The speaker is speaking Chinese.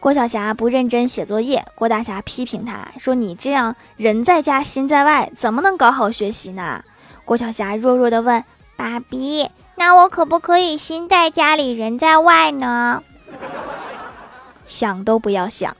郭晓霞不认真写作业，郭大侠批评他说：“你这样人在家心在外，怎么能搞好学习呢？”郭晓霞弱弱的问：“爸比，那我可不可以心在家里人在外呢？”想都不要想。